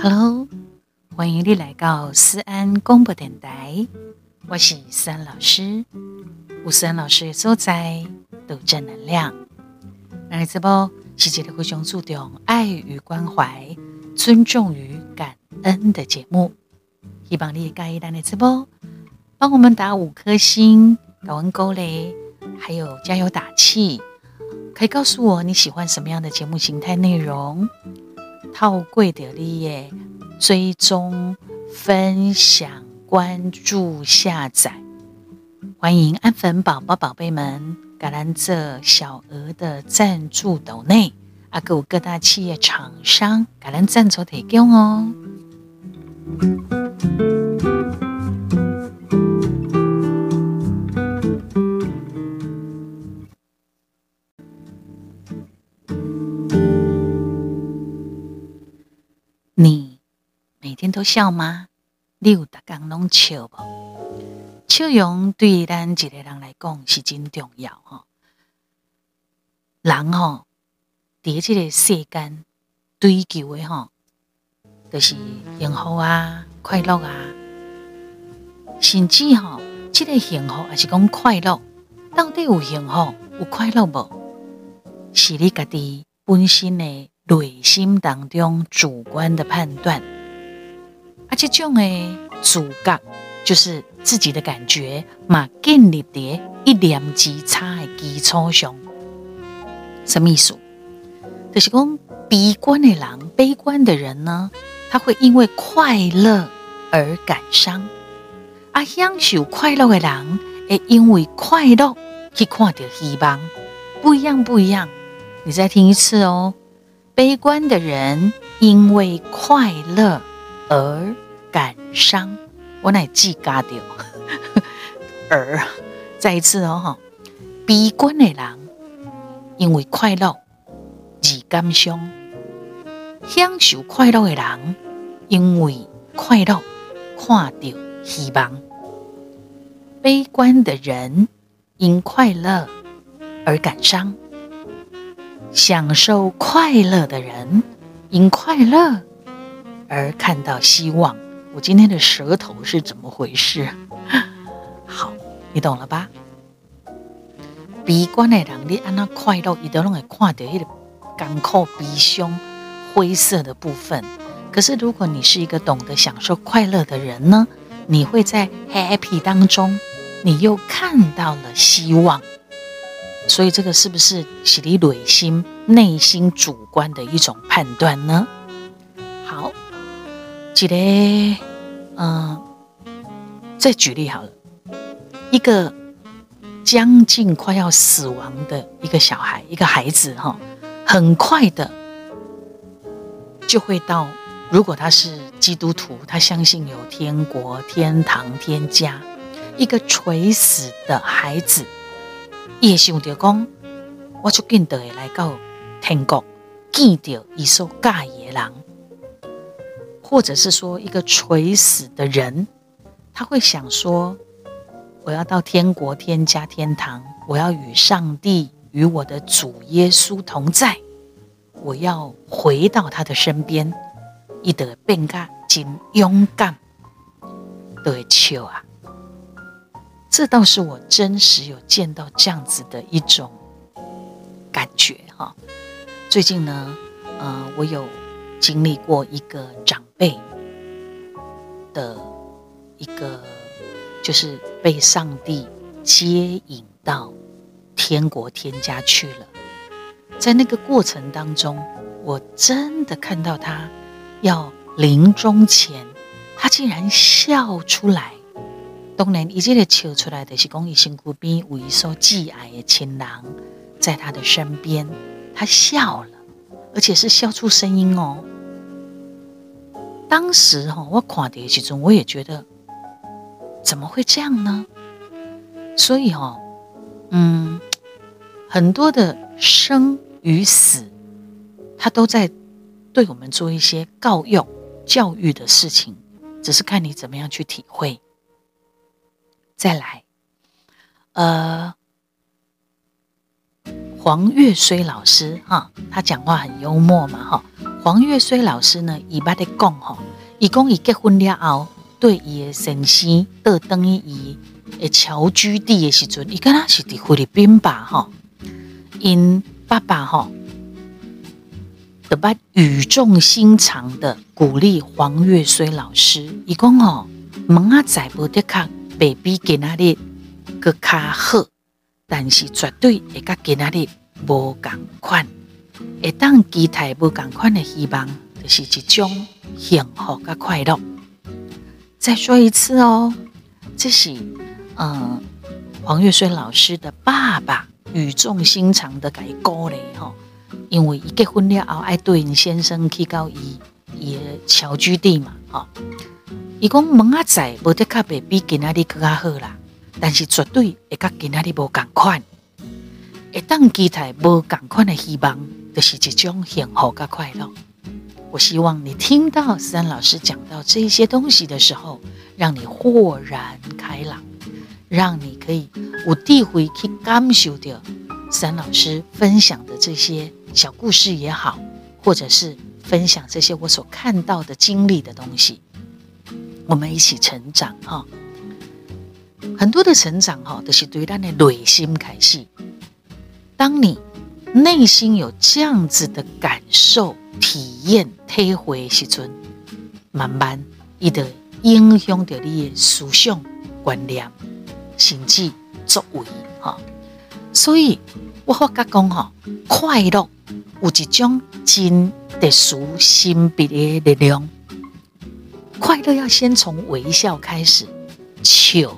Hello，欢迎你来到思安广播电台，我是思安老师。吴思安老师所在都正能量。那这波是一个非常注重爱与关怀、尊重与感恩的节目。希望你介意咱的直播，帮我们打五颗星，打完勾勒，还有加油打气。可以告诉我你喜欢什么样的节目形态内容？套贵的利耶，追踪、分享、关注、下载，欢迎安粉宝宝、宝贝们，橄榄这小额的赞助斗内，阿有各大企业厂商橄榄赞助提供哦。天都笑吗？你有逐工拢笑无？笑容对咱一个人来讲是真重要吼。人吼，伫即个世间追求的吼，就是幸福啊、快乐啊，甚至吼，这个幸福还是讲快乐，到底有幸福、有快乐无？是你家己本身的。内心当中主观的判断，而且这种的主角就是自己的感觉嘛，建立在一念之差的基础上。什么意思？就是讲悲观的人，悲观的人呢，他会因为快乐而感伤；而享受快乐的人，会因为快乐去看到希望。不一样，不一样。你再听一次哦。悲观的人因为快乐而感伤，我乃记嘎掉。而再一次哦，哈悲观的人因为快乐而感伤，享受快乐的人因为快乐看到希望。悲观的人因快乐而感伤。享受快乐的人，因快乐而看到希望。我今天的舌头是怎么回事？好，你懂了吧？悲观的人，你按那快乐，伊都拢会看到迄个干枯、悲伤、灰色的部分。可是，如果你是一个懂得享受快乐的人呢？你会在 happy 当中，你又看到了希望。所以这个是不是是你内心内心主观的一种判断呢？好，举例，嗯，再举例好了，一个将近快要死亡的一个小孩，一个孩子哈，很快的就会到。如果他是基督徒，他相信有天国、天堂、天家，一个垂死的孩子。也想着讲，我就紧得来到天国，见到伊所介意的人，或者是说一个垂死的人，他会想说，我要到天国、天家、天堂，我要与上帝、与我的主耶稣同在，我要回到他的身边，伊得变个真勇敢，对笑啊！这倒是我真实有见到这样子的一种感觉哈。最近呢，呃，我有经历过一个长辈的一个，就是被上帝接引到天国天家去了。在那个过程当中，我真的看到他要临终前，他竟然笑出来。当然，一切的笑出来的是讲，伊身躯边有一所挚爱的亲人，在他的身边，他笑了，而且是笑出声音哦。当时哈，我看的其中，我也觉得，怎么会这样呢？所以哈，嗯，很多的生与死，他都在对我们做一些告诱、教育的事情，只是看你怎么样去体会。再来，呃，黄岳虽老师哈，他讲话很幽默嘛哈。黄岳虽老师呢，伊捌咧讲吼，伊讲伊结婚了后，对伊的先生倒等于伊诶侨居地的时阵，伊敢若是伫菲律宾吧哈。因爸爸哈，特别语重心长的鼓励黄岳虽老师，伊讲吼，门仔载无得较未比今仔日阁较好。但是绝对会甲今仔日无共款，会当期待无共款的希望，就是一种幸福甲快乐。再说一次哦，这是嗯黄岳绥老师的爸爸语重心长的给鼓励吼，因为伊结婚了后爱对因先生去到伊伊的侨居地嘛，吼，伊讲门仔载无得较袂比今仔日更较好啦。但是绝对会甲今仔日无共款，会当期待无共款的希望，就是一种幸福甲快乐。我希望你听到三老师讲到这些东西的时候，让你豁然开朗，让你可以有机会去感受到三老师分享的这些小故事也好，或者是分享这些我所看到的经历的东西，我们一起成长哈。很多的成长哈，都是对咱的内心开始。当你内心有这样子的感受、体验、体会的时阵，慢慢伊就影响着你的思想、观念、甚至作为哈。所以我发觉讲哈，快乐有一种真特殊、心别的力量。快乐要先从微笑开始，笑。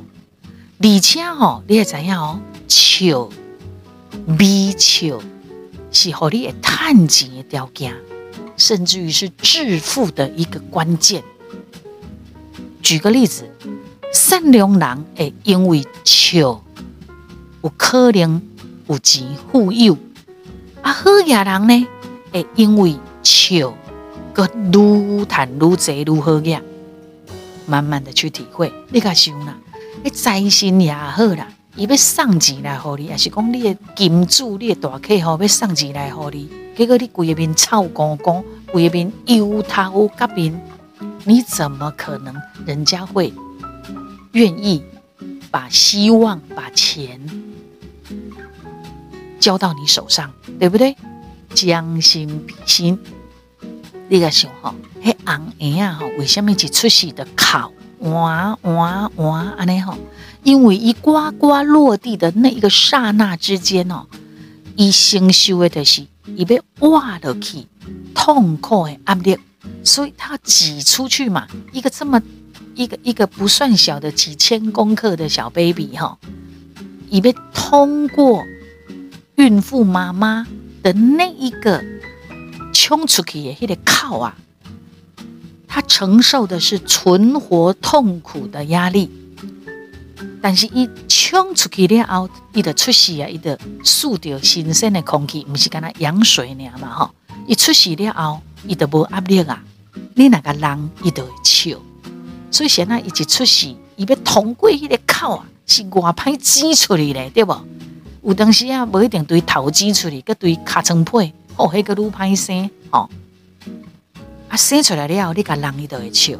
而且吼，你也知影哦，笑、微笑是互你会趁钱的条件，甚至于是致富的一个关键。举个例子，善良人会因为笑有可能有钱富有，啊，好野人呢会因为笑个愈赚愈济愈好野，慢慢的去体会，你敢想呐？你财神也好啦，伊要送钱来给你，还是讲你的金主、你的大客户要送钱来给你，结果你规个面臭光光，规个面忧头甲面，你怎么可能人家会愿意把希望、把钱交到你手上，对不对？将心比心，你个想哈，迄红颜啊，哈，为什么一出世的考？哇哇哇！安尼吼，因为伊呱呱落地的那一个刹那之间哦，伊承受的就是伊被挖落去痛苦的压力，所以他挤出去嘛。一个这么一个一个不算小的几千公克的小 baby 哈，伊被通过孕妇妈妈的那一个冲出去的那个口啊。他承受的是存活痛苦的压力，但是一冲出去了后，伊的出世啊，伊的吸到新鲜的空气，不是跟他羊水那样嘛哈，一出世了后，伊就无压力啊，你那个人伊就会笑，所以现在伊一出世，伊要通过迄个口啊，是外歹挤出来嘞，对不？有当时啊，不一定对头挤出来，佮对尻川皮，哦，迄个愈歹生哦。啊，生出来了，你个人你都会笑。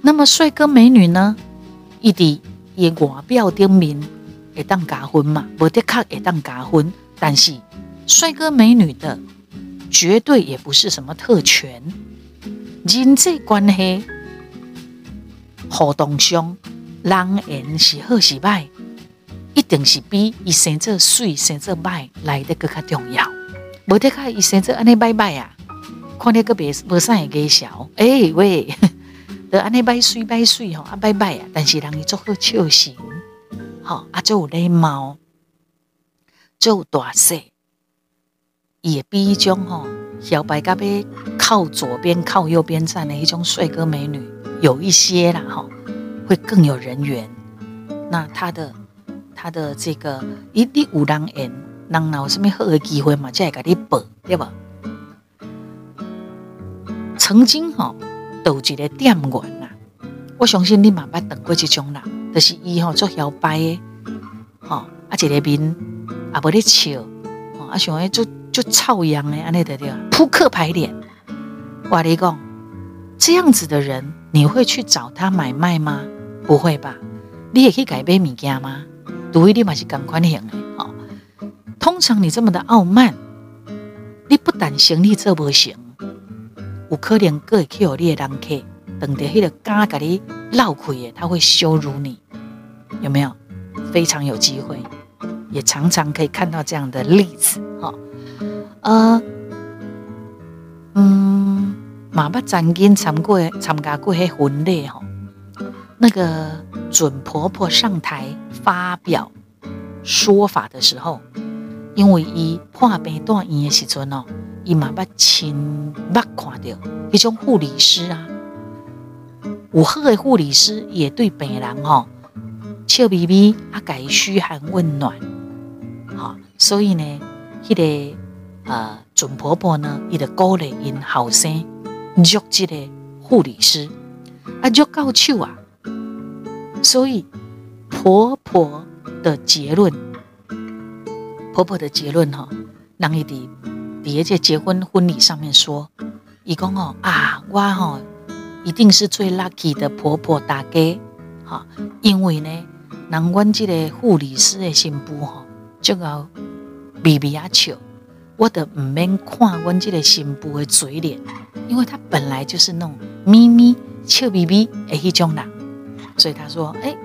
那么帅哥美女呢？伊伫伊外表顶面会当加分嘛？无的确会当加分，但是帅哥美女的绝对也不是什么特权。人际关系互动上，人缘是好是坏，一定是比伊生做水生做歹来得更加重要。无得看，伊生做安尼拜拜啊！看你个别无啥会介绍，哎、欸、喂，得安尼拜水拜水吼啊拜拜啊！但是人伊做好笑型，吼啊做有礼貌，做有大细，伊会比迄种吼小白甲要靠左边靠右边站的迄种帅哥美女有一些啦吼，会更有人缘。那他的他的这个一定有人缘。人哪有什么好的机会嘛？才会给你报，对吧？曾经哈，有一个店员呐，我相信你嘛捌当过这种人，就是伊吼做摇摆的，吼啊，一个面啊，无咧笑吼，啊，想诶就就臭样诶，安尼对对，扑克牌脸。我跟你讲，这样子的人，你会去找他买卖吗？不会吧？你也可以改变物件吗？独一立马是共款型的哦。通常你这么的傲慢，你不但生意做不行，有可能阁会去有你的人客，等着迄个敢甲你闹开的，他会羞辱你，有没有？非常有机会，也常常可以看到这样的例子哈。呃，嗯，马不沾巾参过参加过迄婚礼哈，那个准婆婆上台发表说法的时候，因为伊破病住院的时阵哦，伊马不亲目看到一种护理师啊，有好的护理师也对病人哦。笑眯眯啊，给嘘寒问暖，好，所以呢，迄个呃准婆婆呢，伊就鼓励因后生约这个护理师啊，约到手啊，所以婆婆的结论，婆婆的结论哈，人伊伫伫个结婚婚礼上面说，伊讲哦啊，我吼一定是最 lucky 的婆婆大家，哈，因为呢。人阮这个护理师的新妇吼，就要咪咪啊笑，我都唔免看阮这个新妇的嘴脸，因为她本来就是那种咪咪笑咪咪的迄种人，所以她说：“哎、欸，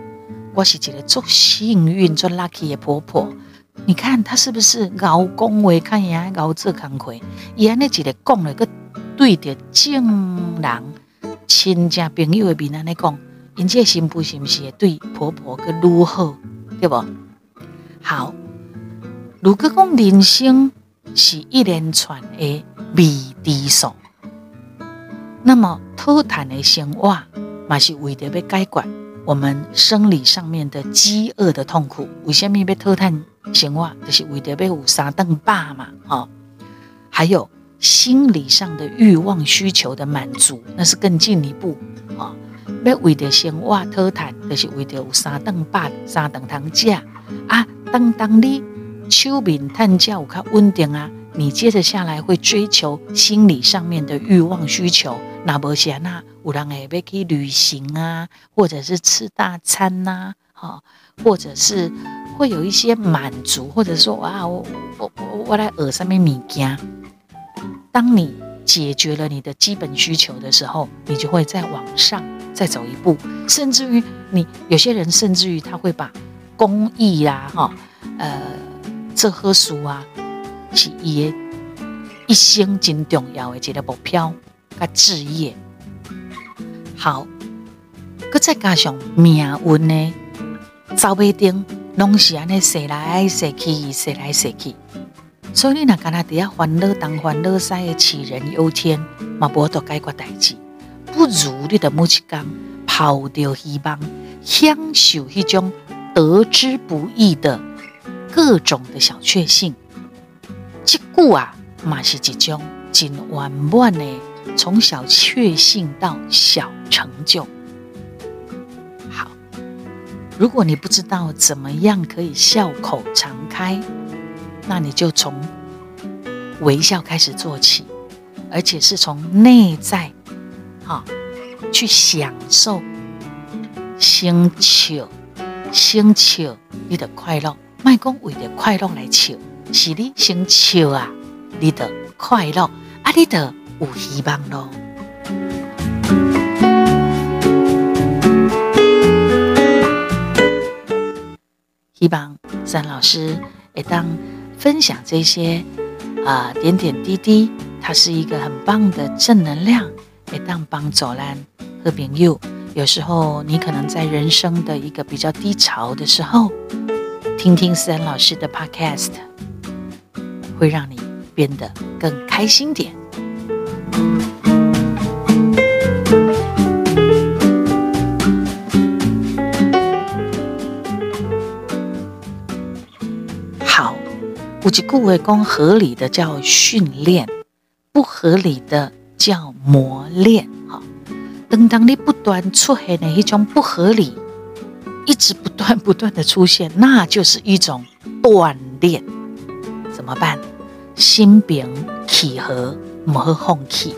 我是一个足幸运、足 lucky 的婆婆。你看他是不是熬公话，看人家熬做工课，伊安尼一个讲了，个对着正人亲戚朋友的面安尼讲。”因这新妇是不是对婆婆个如何，对不？好，如果讲人生是一连串的未知数，那么讨谈的生活嘛是为了要解决我们生理上面的饥饿的痛苦。为什么要讨谈生活？就是为了要有三顿饱嘛，哈。还有心理上的欲望需求的满足，那是更进一步啊。要为着生活讨谈，就是为着有三顿饭、三顿通食啊。当当你手面趁食有较稳定啊，你接着下来会追求心理上面的欲望需求。那无是那有人会要去旅行啊，或者是吃大餐呐、啊，哈，或者是会有一些满足，或者说啊，我我我我来饿什么物件。当你解决了你的基本需求的时候，你就会再往上。再走一步，甚至于你有些人，甚至于他会把公益呀、啊，哈，呃，这棵树啊，是伊一生真重要的一个目标，甲置业。好，搁再加上命运呢，走不定，拢是安尼，说来说去，说来说去，所以你若干那底下烦恼东烦恼西的杞人忧天，嘛无得解决代志。不如你的母亲刚抛掉希望，享受迄种得之不易的各种的小确幸。这句啊，嘛是一种真圆满的，从小确幸到小成就。好，如果你不知道怎么样可以笑口常开，那你就从微笑开始做起，而且是从内在。啊，去享受，星球星球，你的快乐。卖公为了快乐来笑，是你星球啊，你的快乐啊，你的有希望咯。希望三老师会当分享这些啊、点点滴滴，它是一个很棒的正能量。会当帮助咱和朋友，有时候你可能在人生的一个比较低潮的时候，听听思安老师的 Podcast，会让你变得更开心点。好，有一句话讲，合理的叫训练，不合理的。叫磨练哈，等当你不断出现的一种不合理，一直不断不断的出现，那就是一种锻炼。怎么办？心平气和，不好放弃。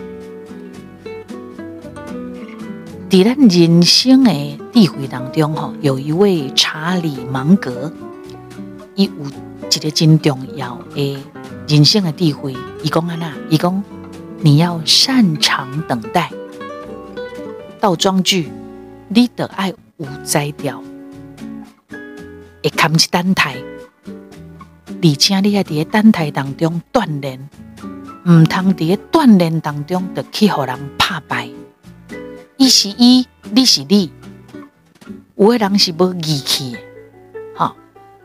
在咱人生的智慧当中，吼，有一位查理芒格，伊有一个真重要的人生的智慧。伊讲安那，伊讲你要擅长等待。倒装句，你得爱有才调，会扛起等待。而且你要在等待当中锻炼，唔通在锻炼当中就去互人打败。伊是伊，你是你，有的人是无义气的，好，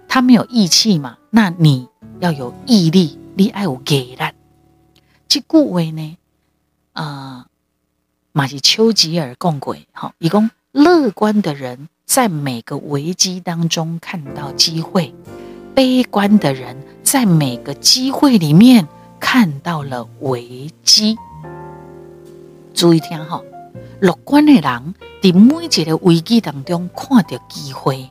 他没有义气嘛，那你要有毅力，你爱有毅力。这句话呢，呃，嘛是丘吉尔讲过，好，伊讲乐观的人在每个危机当中看到机会。悲观的人在每个机会里面看到了危机。注意听哈，乐观的人在每一个危机当中看到机会，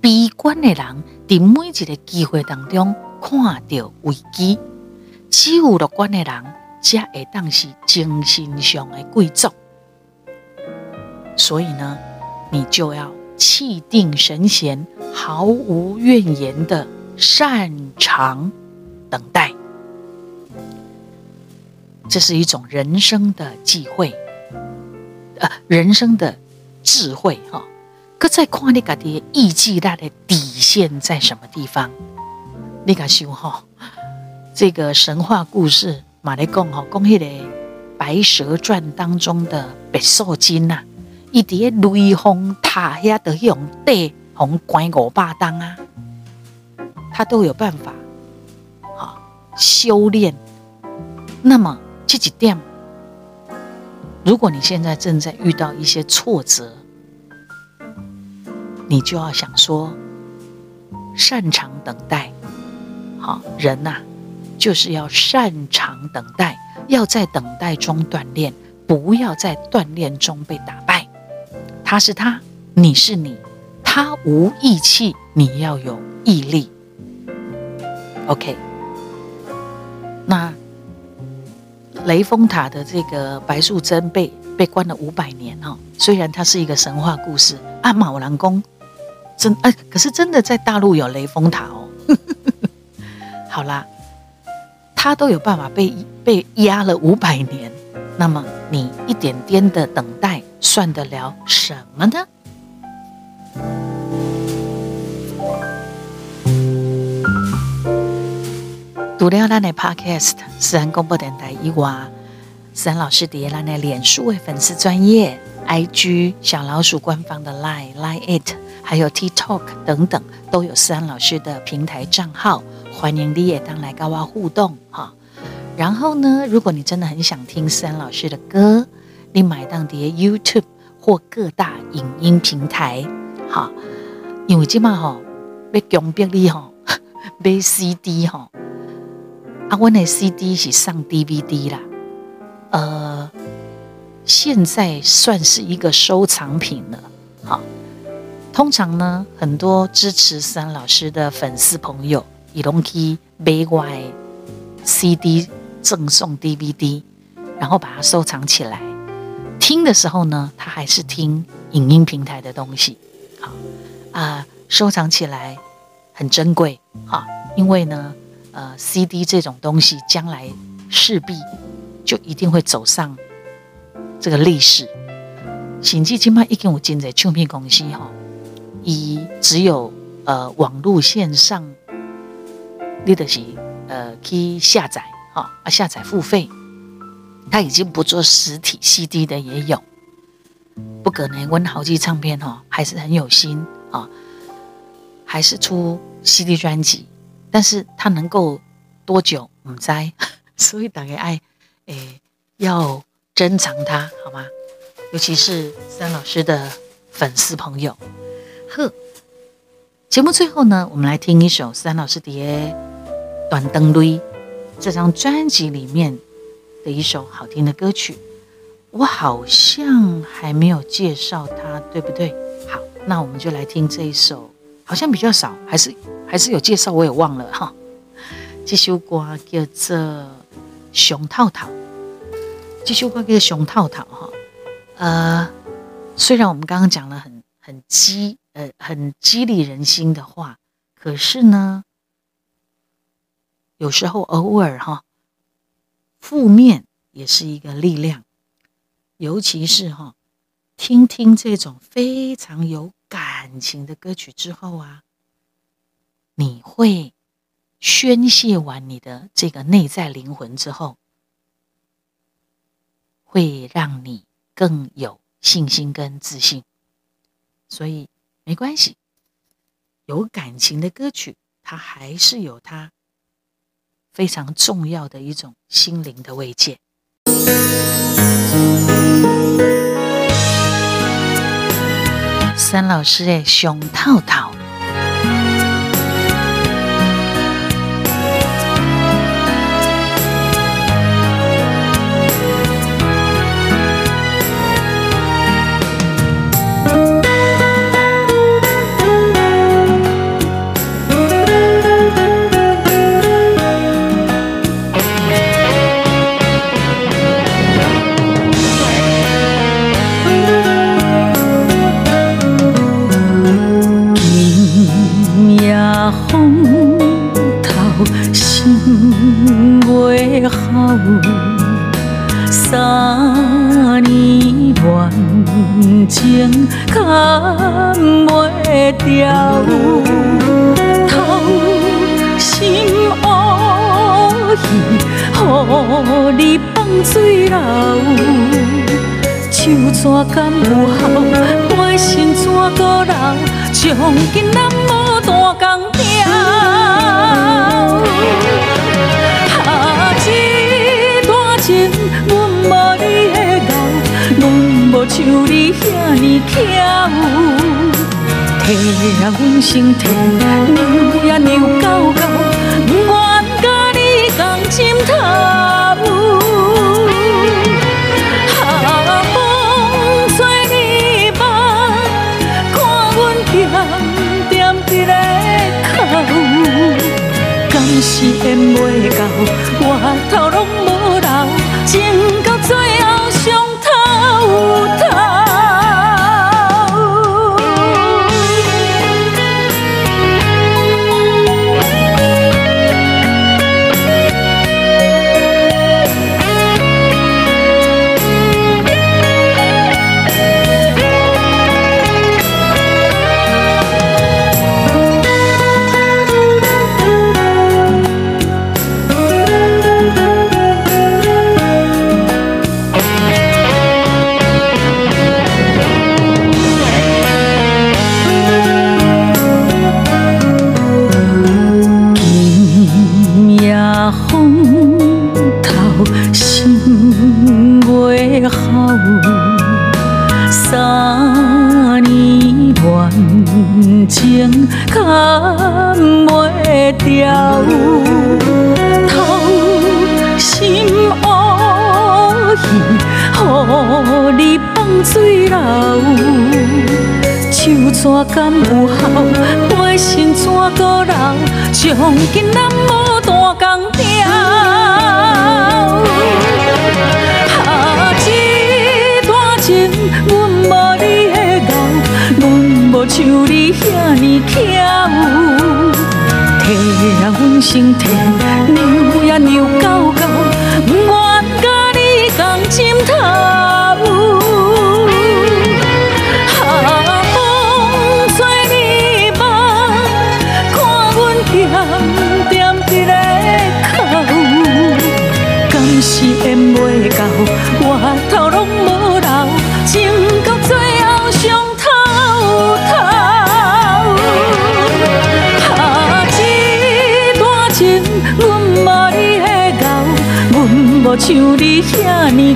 悲观的人在每一个机会当中看到危机。只有乐观的人才会当是精神上的贵族。所以呢，你就要。气定神闲，毫无怨言的擅长等待，这是一种人生的机会，呃，人生的智慧哈。可在看你家的意志力的底线在什么地方？你敢想哈？这个神话故事，马来贡哈，讲迄个《白蛇传》当中的白素贞呐。伊伫个雷峰塔下的用地红关五百当啊，他都有办法，好修炼。那么这几点，如果你现在正在遇到一些挫折，你就要想说，擅长等待。好人呐、就是要擅长等待，要在等待中锻炼，不要在锻炼中被打败。他是他，你是你，他无义气，你要有毅力。OK，那雷峰塔的这个白素贞被被关了五百年哦，虽然它是一个神话故事，啊，马兰宫真哎，可是真的在大陆有雷峰塔哦。好啦，他都有办法被被压了五百年，那么你一点点的等待。算得了什么呢？读了咱的 Podcast，思安广播电台以外，思安老师的咱的脸书的粉丝专业、IG 小老鼠官方的 Line Line It，还有 TikTok 等等，都有思安老师的平台账号，欢迎你也当来跟我互动哈。然后呢，如果你真的很想听思安老师的歌。你买当碟 YouTube 或各大影音平台，哈，因为今嘛吼要强迫你吼 买 CD 吼，啊，我的 CD 是上 DVD 啦，呃，现在算是一个收藏品了，好，通常呢，很多支持三老师的粉丝朋友，伊拢去买我 CD 赠送 DVD，然后把它收藏起来。听的时候呢，他还是听影音平台的东西，好啊，收藏起来很珍贵，哈，因为呢，呃，CD 这种东西将来势必就一定会走上这个历史。甚至今麦已经有进在唱片公司哈，以只有呃网络线上，你就是呃去下载，哈啊下载付费。他已经不做实体 CD 的也有，不可能温豪记唱片哦，还是很有心啊，还是出 CD 专辑，但是他能够多久唔知，所以大家爱诶要珍藏它好吗？尤其是三老师的粉丝朋友。呵，节目最后呢，我们来听一首三老师的《断肠泪》这张专辑里面。的一首好听的歌曲，我好像还没有介绍它，对不对？好。那我们就来听这一首，好像比较少，还是还是有介绍，我也忘了哈。这首歌叫做《熊套套》，这首歌叫《熊套套》哈。呃，虽然我们刚刚讲了很很激呃很激励人心的话，可是呢，有时候偶尔哈，负面也是一个力量，尤其是哈。听听这种非常有感情的歌曲之后啊，你会宣泄完你的这个内在灵魂之后，会让你更有信心跟自信。所以没关系，有感情的歌曲，它还是有它非常重要的一种心灵的慰藉。三老师的熊套套。三年恋情牵袂掉，掏心乌意，予你放水流，手怎甘有效，背心怎阁留，将囡仔像你遐尼巧，体让阮心痛，扭呀扭到到，不愿甲你共枕头。哈，风吹日放，看阮点点伫咧哭，敢是缘未到，我头拢今咱无弹钢调。啊，这段情，阮无你的熬，阮无像你遐尼巧。体让阮心痛，扭呀扭到到，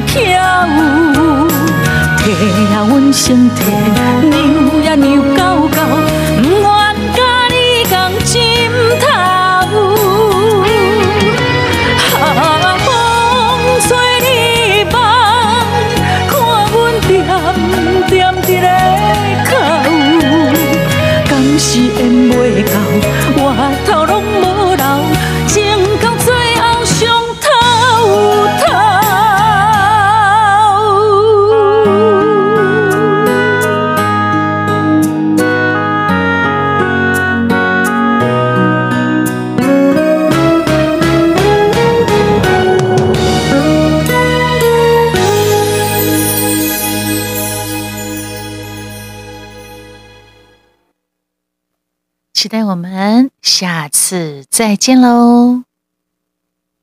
遐尼巧，体让阮心痛，再见喽！